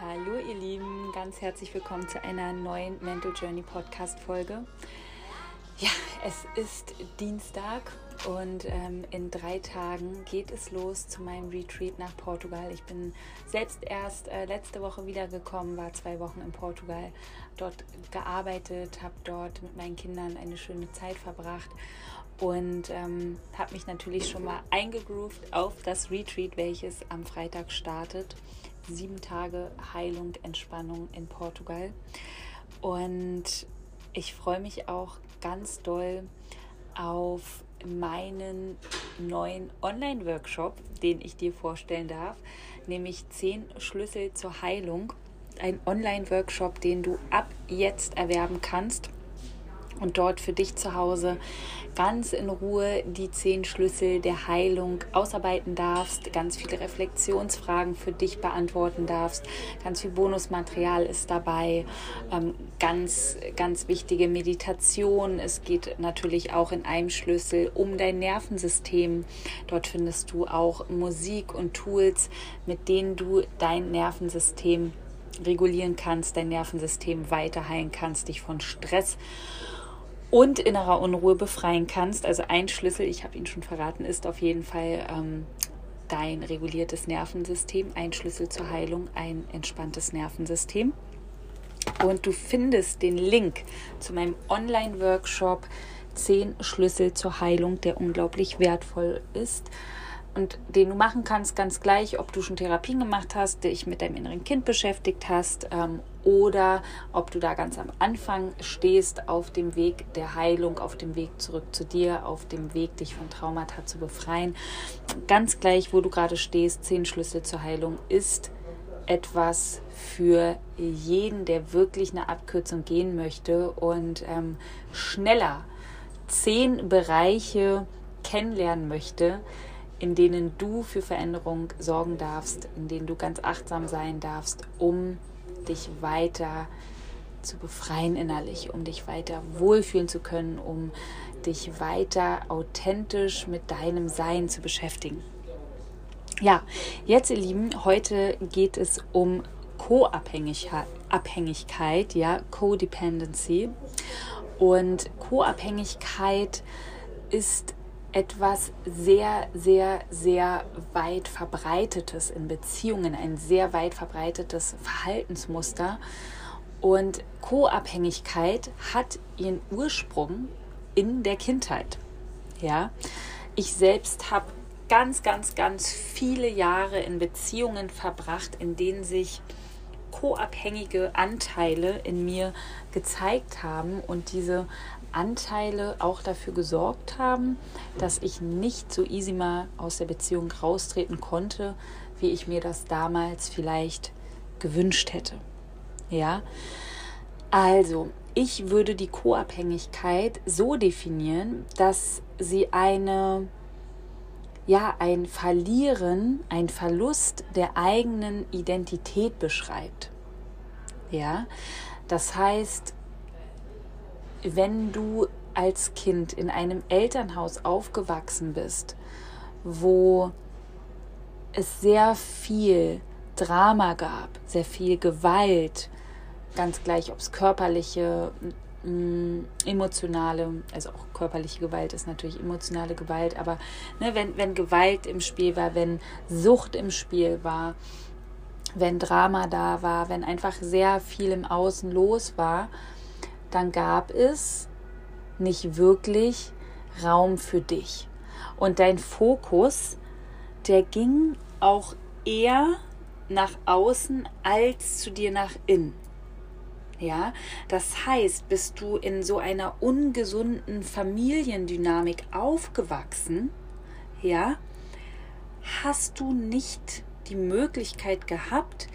Hallo ihr Lieben, ganz herzlich willkommen zu einer neuen Mental Journey Podcast Folge. Ja, es ist Dienstag und ähm, in drei Tagen geht es los zu meinem Retreat nach Portugal. Ich bin selbst erst äh, letzte Woche wiedergekommen, war zwei Wochen in Portugal, dort gearbeitet, habe dort mit meinen Kindern eine schöne Zeit verbracht und ähm, habe mich natürlich schon mal eingegroovt auf das Retreat, welches am Freitag startet sieben Tage Heilung, Entspannung in Portugal. Und ich freue mich auch ganz doll auf meinen neuen Online-Workshop, den ich dir vorstellen darf, nämlich 10 Schlüssel zur Heilung. Ein Online-Workshop, den du ab jetzt erwerben kannst und dort für dich zu Hause ganz in Ruhe die zehn Schlüssel der Heilung ausarbeiten darfst, ganz viele Reflexionsfragen für dich beantworten darfst, ganz viel Bonusmaterial ist dabei, ähm, ganz, ganz wichtige Meditation. Es geht natürlich auch in einem Schlüssel um dein Nervensystem. Dort findest du auch Musik und Tools, mit denen du dein Nervensystem regulieren kannst, dein Nervensystem weiter heilen kannst, dich von Stress und innerer Unruhe befreien kannst. Also ein Schlüssel, ich habe ihn schon verraten, ist auf jeden Fall ähm, dein reguliertes Nervensystem. Ein Schlüssel zur Heilung, ein entspanntes Nervensystem. Und du findest den Link zu meinem Online-Workshop 10 Schlüssel zur Heilung, der unglaublich wertvoll ist und den du machen kannst, ganz gleich, ob du schon Therapien gemacht hast, dich mit deinem inneren Kind beschäftigt hast ähm, oder ob du da ganz am Anfang stehst auf dem Weg der Heilung, auf dem Weg zurück zu dir, auf dem Weg, dich von Traumata zu befreien. Ganz gleich, wo du gerade stehst, zehn Schlüssel zur Heilung ist etwas für jeden, der wirklich eine Abkürzung gehen möchte und ähm, schneller zehn Bereiche kennenlernen möchte, in denen du für Veränderung sorgen darfst, in denen du ganz achtsam sein darfst, um dich weiter zu befreien innerlich, um dich weiter wohlfühlen zu können, um dich weiter authentisch mit deinem Sein zu beschäftigen. Ja, jetzt ihr Lieben, heute geht es um Co-Abhängigkeit, ja, Codependency. Und Co-Abhängigkeit ist etwas sehr, sehr, sehr weit verbreitetes in Beziehungen, ein sehr weit verbreitetes Verhaltensmuster. Und Co-Abhängigkeit hat ihren Ursprung in der Kindheit. Ja, ich selbst habe ganz, ganz, ganz viele Jahre in Beziehungen verbracht, in denen sich co-abhängige Anteile in mir gezeigt haben und diese Anteile auch dafür gesorgt haben, dass ich nicht so easy mal aus der Beziehung raustreten konnte, wie ich mir das damals vielleicht gewünscht hätte. Ja, also ich würde die Co-Abhängigkeit so definieren, dass sie eine ja ein Verlieren, ein Verlust der eigenen Identität beschreibt. Ja, das heißt, wenn du als Kind in einem Elternhaus aufgewachsen bist, wo es sehr viel Drama gab, sehr viel Gewalt, ganz gleich, ob es körperliche, mm, emotionale, also auch körperliche Gewalt ist natürlich emotionale Gewalt, aber ne, wenn, wenn Gewalt im Spiel war, wenn Sucht im Spiel war, wenn Drama da war, wenn einfach sehr viel im Außen los war, dann gab es nicht wirklich Raum für dich. Und dein Fokus, der ging auch eher nach außen als zu dir nach innen. Ja, das heißt, bist du in so einer ungesunden Familiendynamik aufgewachsen, ja, hast du nicht die Möglichkeit gehabt,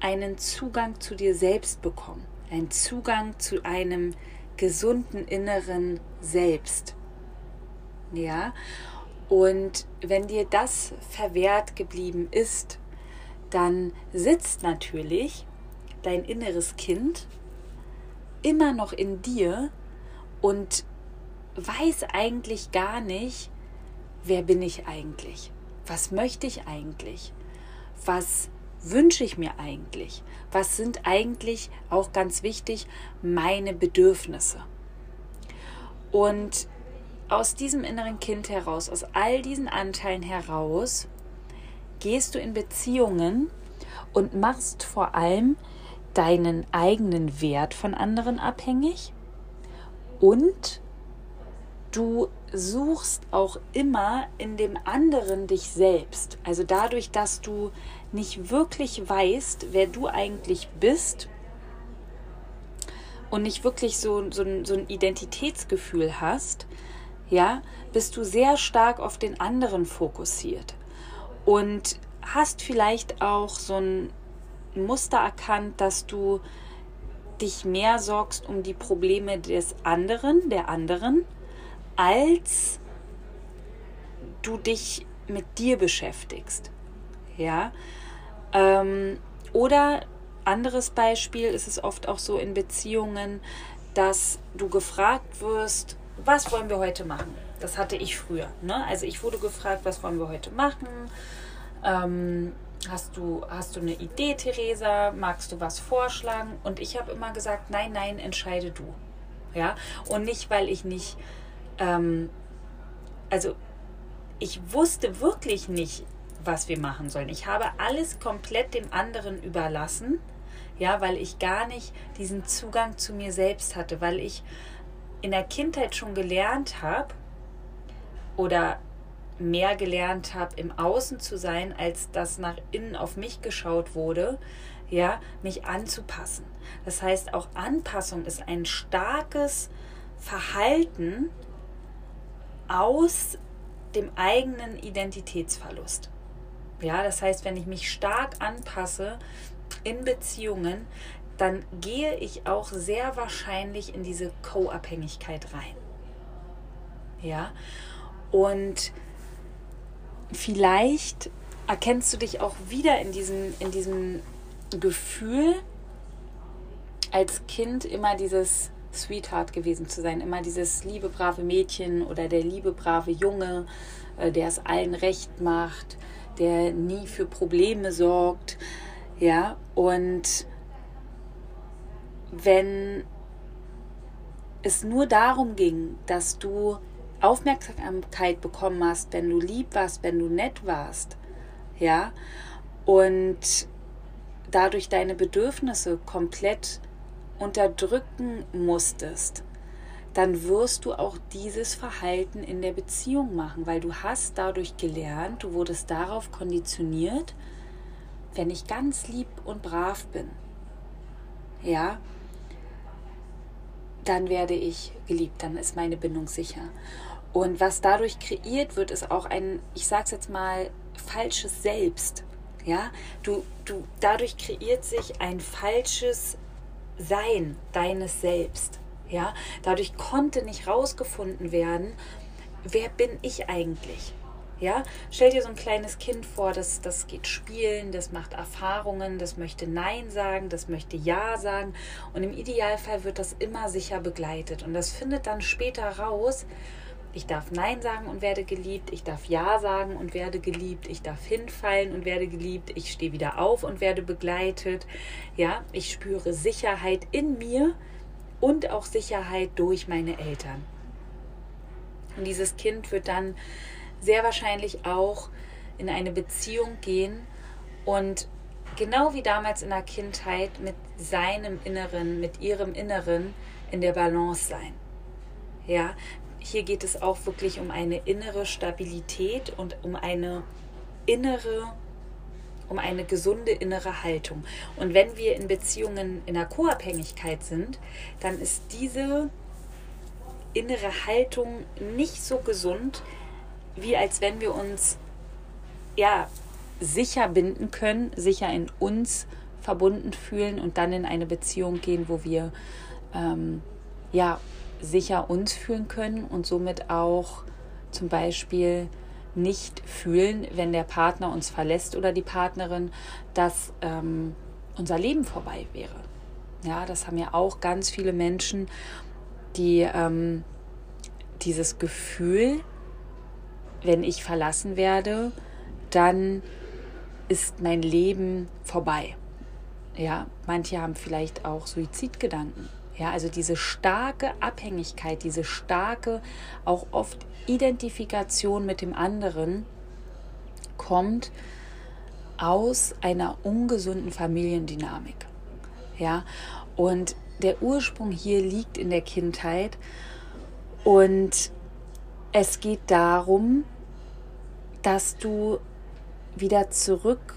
einen Zugang zu dir selbst bekommen ein Zugang zu einem gesunden inneren Selbst. Ja, und wenn dir das verwehrt geblieben ist, dann sitzt natürlich dein inneres Kind immer noch in dir und weiß eigentlich gar nicht, wer bin ich eigentlich? Was möchte ich eigentlich? Was wünsche ich mir eigentlich? Was sind eigentlich auch ganz wichtig meine Bedürfnisse? Und aus diesem inneren Kind heraus, aus all diesen Anteilen heraus, gehst du in Beziehungen und machst vor allem deinen eigenen Wert von anderen abhängig und du suchst auch immer in dem anderen dich selbst. Also dadurch, dass du nicht wirklich weißt, wer du eigentlich bist und nicht wirklich so, so, so ein Identitätsgefühl hast, ja, bist du sehr stark auf den anderen fokussiert und hast vielleicht auch so ein Muster erkannt, dass du dich mehr sorgst um die Probleme des anderen, der anderen, als du dich mit dir beschäftigst. Ja. Ähm, oder anderes Beispiel ist es oft auch so in Beziehungen, dass du gefragt wirst, was wollen wir heute machen? Das hatte ich früher. Ne? Also ich wurde gefragt, was wollen wir heute machen? Ähm, hast, du, hast du eine Idee, Theresa? Magst du was vorschlagen? Und ich habe immer gesagt, nein, nein, entscheide du. Ja? Und nicht, weil ich nicht, ähm, also ich wusste wirklich nicht, was wir machen sollen. Ich habe alles komplett dem anderen überlassen, ja, weil ich gar nicht diesen Zugang zu mir selbst hatte, weil ich in der Kindheit schon gelernt habe oder mehr gelernt habe, im Außen zu sein, als dass nach innen auf mich geschaut wurde, ja, mich anzupassen. Das heißt, auch Anpassung ist ein starkes Verhalten aus dem eigenen Identitätsverlust. Ja, das heißt, wenn ich mich stark anpasse in Beziehungen, dann gehe ich auch sehr wahrscheinlich in diese Co-Abhängigkeit rein. Ja, und vielleicht erkennst du dich auch wieder in diesem, in diesem Gefühl, als Kind immer dieses Sweetheart gewesen zu sein, immer dieses liebe, brave Mädchen oder der liebe, brave Junge, äh, der es allen recht macht, der nie für Probleme sorgt. Ja, und wenn es nur darum ging, dass du Aufmerksamkeit bekommen hast, wenn du lieb warst, wenn du nett warst, ja, und dadurch deine Bedürfnisse komplett unterdrücken musstest, dann wirst du auch dieses Verhalten in der Beziehung machen, weil du hast dadurch gelernt, du wurdest darauf konditioniert, wenn ich ganz lieb und brav bin, ja, dann werde ich geliebt, dann ist meine Bindung sicher. Und was dadurch kreiert wird, ist auch ein, ich sag's jetzt mal, falsches Selbst. Ja, du, du, dadurch kreiert sich ein falsches Sein deines Selbst. Ja, dadurch konnte nicht rausgefunden werden, wer bin ich eigentlich? Ja, stell dir so ein kleines Kind vor, das, das geht spielen, das macht Erfahrungen, das möchte Nein sagen, das möchte Ja sagen. Und im Idealfall wird das immer sicher begleitet. Und das findet dann später raus, ich darf Nein sagen und werde geliebt, ich darf Ja sagen und werde geliebt, ich darf hinfallen und werde geliebt, ich stehe wieder auf und werde begleitet, ja, ich spüre Sicherheit in mir und auch Sicherheit durch meine Eltern. Und dieses Kind wird dann sehr wahrscheinlich auch in eine Beziehung gehen und genau wie damals in der Kindheit mit seinem Inneren, mit ihrem Inneren in der Balance sein. Ja, hier geht es auch wirklich um eine innere Stabilität und um eine innere, um eine gesunde innere Haltung. Und wenn wir in Beziehungen in der Co-Abhängigkeit sind, dann ist diese innere Haltung nicht so gesund, wie als wenn wir uns ja sicher binden können, sicher in uns verbunden fühlen und dann in eine Beziehung gehen, wo wir ähm, ja sicher uns fühlen können und somit auch zum Beispiel nicht fühlen, wenn der Partner uns verlässt oder die Partnerin, dass ähm, unser Leben vorbei wäre. Ja, das haben ja auch ganz viele Menschen, die ähm, dieses Gefühl wenn ich verlassen werde, dann ist mein Leben vorbei. Ja, manche haben vielleicht auch Suizidgedanken. Ja, also diese starke Abhängigkeit, diese starke, auch oft Identifikation mit dem anderen kommt aus einer ungesunden Familiendynamik. Ja, und der Ursprung hier liegt in der Kindheit und es geht darum, dass du wieder zurück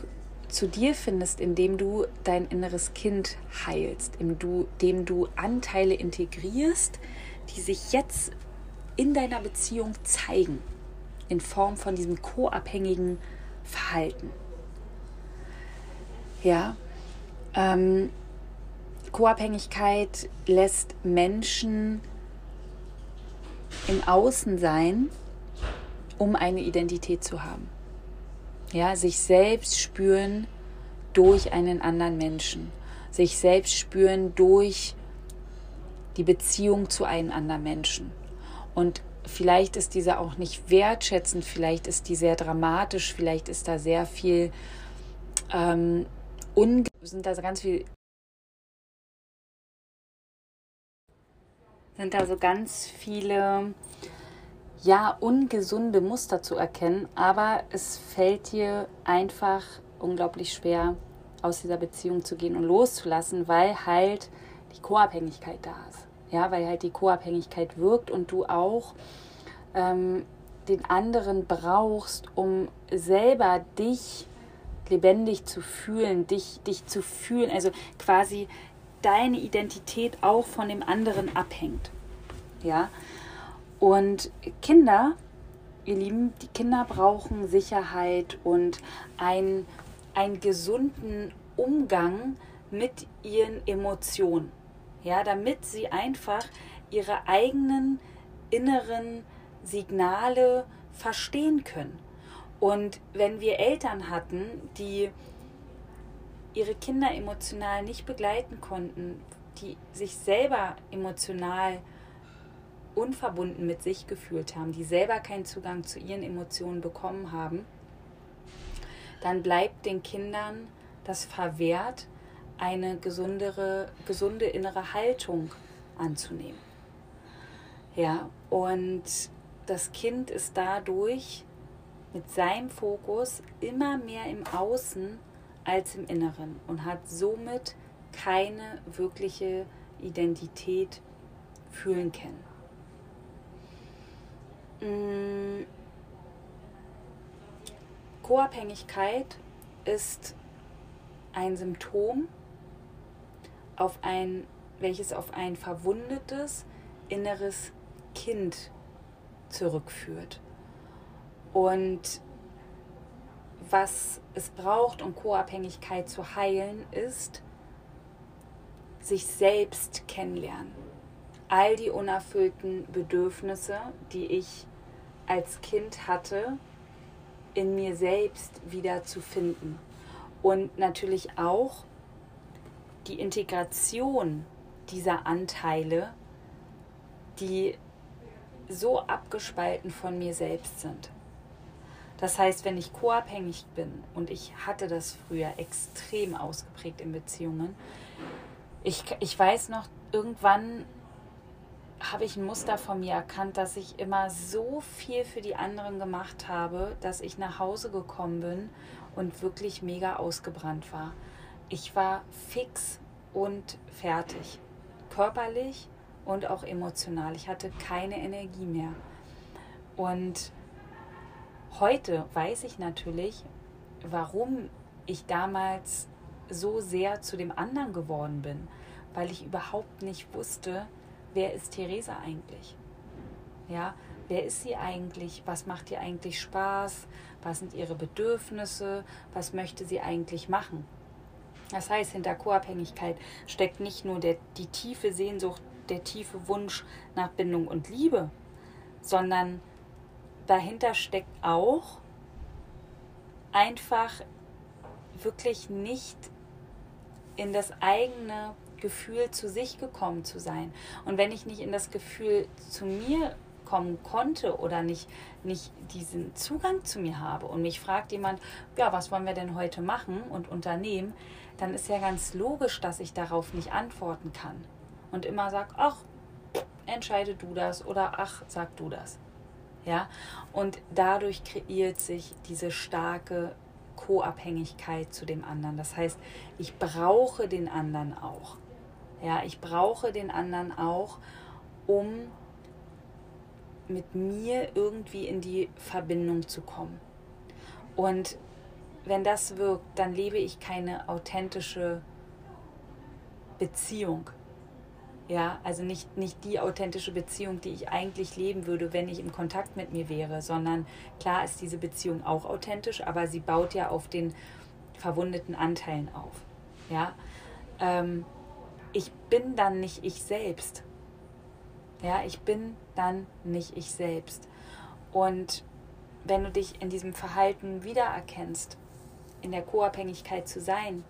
zu dir findest, indem du dein inneres Kind heilst, indem du Anteile integrierst, die sich jetzt in deiner Beziehung zeigen, in Form von diesem co-abhängigen Verhalten. Ja, ähm, Co-Abhängigkeit lässt Menschen im Außen sein, um eine Identität zu haben. Ja, sich selbst spüren durch einen anderen Menschen, sich selbst spüren durch die Beziehung zu einem anderen Menschen. Und vielleicht ist diese auch nicht wertschätzend, vielleicht ist die sehr dramatisch, vielleicht ist da sehr viel ähm, sind da ganz viel sind da so ganz viele ja ungesunde Muster zu erkennen, aber es fällt dir einfach unglaublich schwer aus dieser Beziehung zu gehen und loszulassen, weil halt die Co-Abhängigkeit da ist. Ja, weil halt die Co-Abhängigkeit wirkt und du auch ähm, den anderen brauchst, um selber dich lebendig zu fühlen, dich, dich zu fühlen, also quasi deine Identität auch von dem anderen abhängt. Ja? Und Kinder, ihr Lieben, die Kinder brauchen Sicherheit und ein, einen gesunden Umgang mit ihren Emotionen. Ja, damit sie einfach ihre eigenen inneren Signale verstehen können. Und wenn wir Eltern hatten, die ihre Kinder emotional nicht begleiten konnten, die sich selber emotional unverbunden mit sich gefühlt haben, die selber keinen Zugang zu ihren Emotionen bekommen haben, dann bleibt den Kindern das verwehrt, eine gesundere, gesunde innere Haltung anzunehmen. Ja, und das Kind ist dadurch mit seinem Fokus immer mehr im Außen als im Inneren und hat somit keine wirkliche Identität fühlen können. Mm. Co-Abhängigkeit ist ein Symptom, auf ein, welches auf ein verwundetes inneres Kind zurückführt. Und was es braucht, um Co-Abhängigkeit zu heilen, ist sich selbst kennenlernen. All die unerfüllten Bedürfnisse, die ich als Kind hatte, in mir selbst wieder zu finden. Und natürlich auch die Integration dieser Anteile, die so abgespalten von mir selbst sind. Das heißt, wenn ich co-abhängig bin und ich hatte das früher extrem ausgeprägt in Beziehungen, ich, ich weiß noch, irgendwann habe ich ein Muster von mir erkannt, dass ich immer so viel für die anderen gemacht habe, dass ich nach Hause gekommen bin und wirklich mega ausgebrannt war. Ich war fix und fertig, körperlich und auch emotional. Ich hatte keine Energie mehr. Und Heute weiß ich natürlich, warum ich damals so sehr zu dem anderen geworden bin, weil ich überhaupt nicht wusste, wer ist Theresa eigentlich? Ja, wer ist sie eigentlich? Was macht ihr eigentlich Spaß? Was sind ihre Bedürfnisse? Was möchte sie eigentlich machen? Das heißt, hinter Co-Abhängigkeit steckt nicht nur der, die tiefe Sehnsucht, der tiefe Wunsch nach Bindung und Liebe, sondern dahinter steckt auch einfach wirklich nicht in das eigene Gefühl zu sich gekommen zu sein. Und wenn ich nicht in das Gefühl zu mir kommen konnte oder nicht, nicht diesen Zugang zu mir habe und mich fragt jemand, ja, was wollen wir denn heute machen und unternehmen, dann ist ja ganz logisch, dass ich darauf nicht antworten kann und immer sage, ach, entscheide du das oder ach, sag du das. Ja, und dadurch kreiert sich diese starke Co-Abhängigkeit zu dem anderen. Das heißt, ich brauche den anderen auch. Ja, ich brauche den anderen auch, um mit mir irgendwie in die Verbindung zu kommen. Und wenn das wirkt, dann lebe ich keine authentische Beziehung. Ja, also nicht, nicht die authentische Beziehung, die ich eigentlich leben würde, wenn ich im Kontakt mit mir wäre, sondern klar ist diese Beziehung auch authentisch, aber sie baut ja auf den verwundeten Anteilen auf. Ja, ähm, ich bin dann nicht ich selbst. Ja, ich bin dann nicht ich selbst. Und wenn du dich in diesem Verhalten wiedererkennst, in der Co-Abhängigkeit zu sein,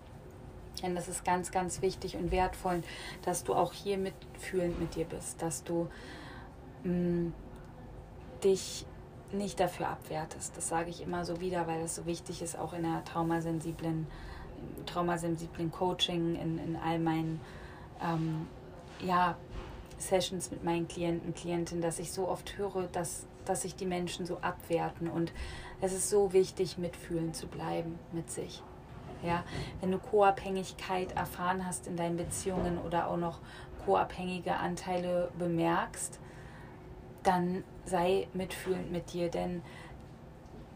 denn das ist ganz, ganz wichtig und wertvoll, dass du auch hier mitfühlend mit dir bist, dass du mh, mm, dich nicht dafür abwertest. Das sage ich immer so wieder, weil das so wichtig ist, auch in der traumasensiblen, traumasensiblen Coaching, in, in all meinen ähm, ja, Sessions mit meinen Klienten, Klientinnen, dass ich so oft höre, dass, dass sich die Menschen so abwerten. Und es ist so wichtig, mitfühlend zu bleiben mit sich. Ja, wenn du Co-Abhängigkeit erfahren hast in deinen Beziehungen oder auch noch co-abhängige Anteile bemerkst, dann sei mitfühlend mit dir, denn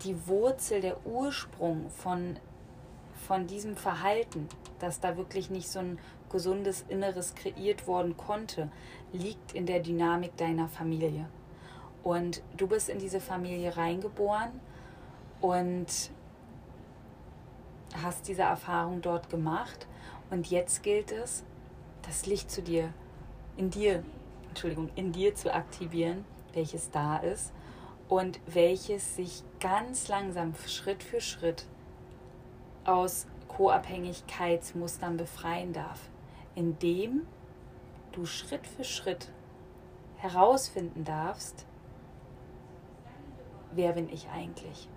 die Wurzel, der Ursprung von, von diesem Verhalten, dass da wirklich nicht so ein gesundes Inneres kreiert worden konnte, liegt in der Dynamik deiner Familie. Und du bist in diese Familie reingeboren und hast diese Erfahrung dort gemacht. Und jetzt gilt es, das Licht zu dir, in dir, Entschuldigung, in dir zu aktivieren, welches da ist und welches sich ganz langsam, Schritt für Schritt aus Co-Abhängigkeitsmustern befreien darf indem du Schritt für Schritt herausfinden darfst, wer bin ich eigentlich?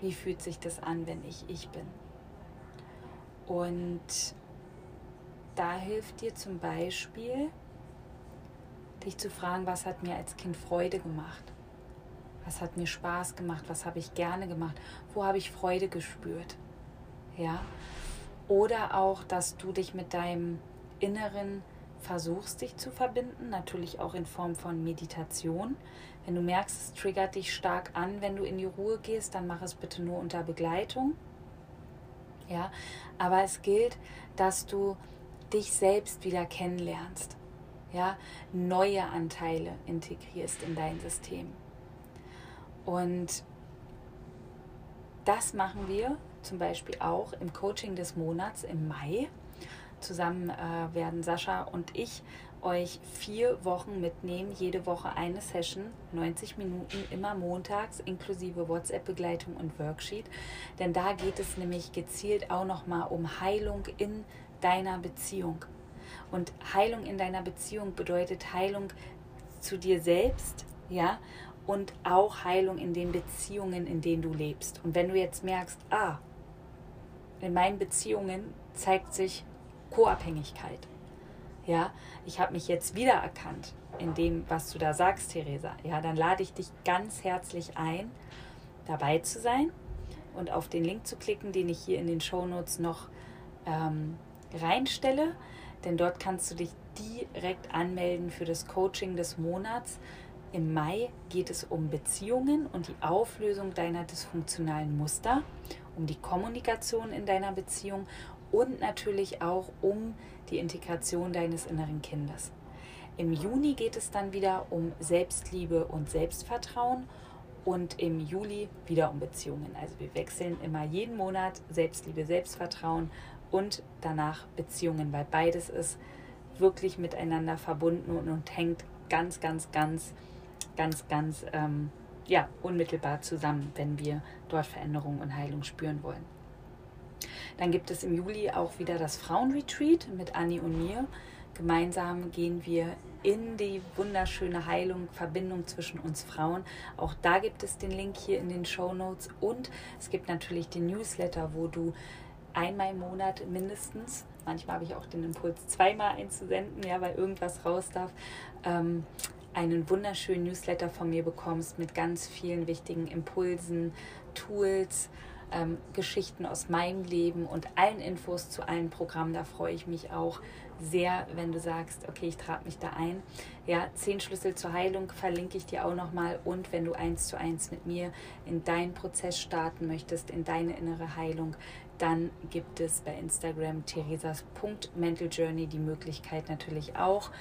Wie fühlt sich das an, wenn ich ich bin? Und da hilft dir zum Beispiel, dich zu fragen, was hat mir als Kind Freude gemacht? Was hat mir Spaß gemacht? Was habe ich gerne gemacht? Wo habe ich Freude gespürt? Ja? Oder auch, dass du dich mit deinem Inneren versuchst, dich zu verbinden, natürlich auch in Form von Meditation. Wenn du merkst, es triggert dich stark an, wenn du in die Ruhe gehst, dann mach es bitte nur unter Begleitung. Ja, aber es gilt, dass du dich selbst wieder kennenlernst. Ja, neue Anteile integrierst in dein System. Und das machen wir zum Beispiel auch im Coaching des Monats im Mai. Zusammen äh, werden Sascha und ich euch vier Wochen mitnehmen, jede Woche eine Session, 90 Minuten, immer montags, inklusive WhatsApp-Begleitung und Worksheet. Denn da geht es nämlich gezielt auch nochmal um Heilung in deiner Beziehung. Und Heilung in deiner Beziehung bedeutet Heilung zu dir selbst, ja, und auch Heilung in den Beziehungen, in denen du lebst. Und wenn du jetzt merkst, ah, in meinen Beziehungen zeigt sich Co-Abhängigkeit. Ja, ich habe mich jetzt wiedererkannt in dem, was du da sagst, Theresa. Ja, dann lade ich dich ganz herzlich ein, dabei zu sein und auf den Link zu klicken, den ich hier in den Shownotes noch ähm, reinstelle. Denn dort kannst du dich direkt anmelden für das Coaching des Monats. Im Mai geht es um Beziehungen und die Auflösung deiner dysfunktionalen Muster, um die Kommunikation in deiner Beziehung und natürlich auch um die Integration deines inneren Kindes. Im Juni geht es dann wieder um Selbstliebe und Selbstvertrauen und im Juli wieder um Beziehungen. Also wir wechseln immer jeden Monat Selbstliebe, Selbstvertrauen und danach Beziehungen, weil beides ist wirklich miteinander verbunden und, und hängt ganz, ganz, ganz, ganz, ganz ähm, ja, unmittelbar zusammen, wenn wir dort Veränderung und Heilung spüren wollen. Dann gibt es im Juli auch wieder das Frauenretreat mit Anni und mir. Gemeinsam gehen wir in die wunderschöne Heilung, Verbindung zwischen uns Frauen. Auch da gibt es den Link hier in den Show Notes und es gibt natürlich den Newsletter, wo du einmal im Monat mindestens, manchmal habe ich auch den Impuls zweimal einzusenden, ja, weil irgendwas raus darf, ähm, einen wunderschönen Newsletter von mir bekommst mit ganz vielen wichtigen Impulsen, Tools, ähm, Geschichten aus meinem Leben und allen Infos zu allen Programmen. Da freue ich mich auch sehr, wenn du sagst, okay, ich trage mich da ein. Ja, zehn Schlüssel zur Heilung verlinke ich dir auch nochmal. Und wenn du eins zu eins mit mir in deinen Prozess starten möchtest, in deine innere Heilung, dann gibt es bei Instagram theresas.mentaljourney die Möglichkeit natürlich auch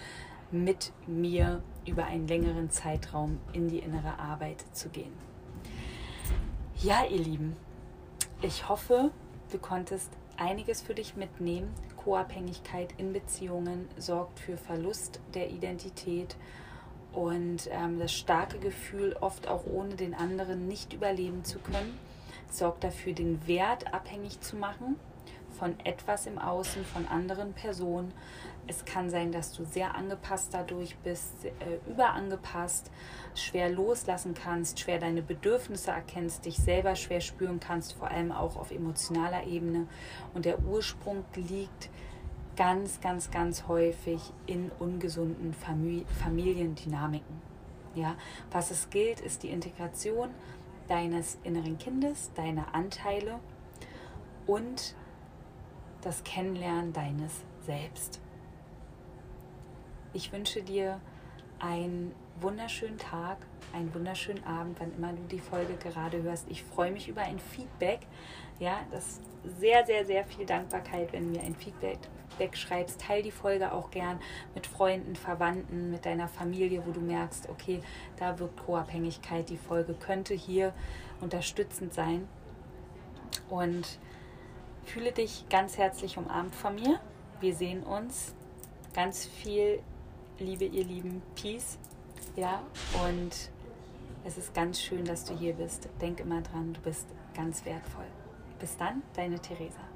mit mir über einen längeren Zeitraum in die innere Arbeit zu gehen. Ja, ihr Lieben, ich hoffe, du konntest einiges für dich mitnehmen. Co-Abhängigkeit in Beziehungen sorgt für Verlust der Identität und ähm, das starke Gefühl, oft auch ohne den anderen nicht überleben zu können, sorgt dafür, den Wert abhängig zu machen von etwas im Außen, von anderen Personen. Es kann sein, dass du sehr angepasst dadurch bist, äh, überangepasst, schwer loslassen kannst, schwer deine Bedürfnisse erkennst, dich selber schwer spüren kannst, vor allem auch auf emotionaler Ebene. Und der Ursprung liegt ganz, ganz, ganz häufig in ungesunden Famili Familiendynamiken. Ja, was es gilt, ist die Integration deines inneren Kindes, deiner Anteile und das Kennenlernen deines Selbst. Ich wünsche dir einen wunderschönen Tag, einen wunderschönen Abend, wann immer du die Folge gerade hörst. Ich freue mich über ein Feedback. Ja, das ist sehr, sehr, sehr viel Dankbarkeit, wenn du mir ein Feedback schreibst. Teil die Folge auch gern mit Freunden, Verwandten, mit deiner Familie, wo du merkst, okay, da wirkt Co-Abhängigkeit. Die Folge könnte hier unterstützend sein. Und fühle dich ganz herzlich umarmt von mir. Wir sehen uns. Ganz viel Liebe, ihr Lieben. Peace. Ja, und es ist ganz schön, dass du hier bist. Denk immer dran, du bist ganz wertvoll. Bis dann, deine Theresa.